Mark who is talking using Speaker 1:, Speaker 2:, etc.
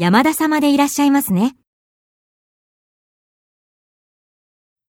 Speaker 1: 山田様でいらっしゃいますね。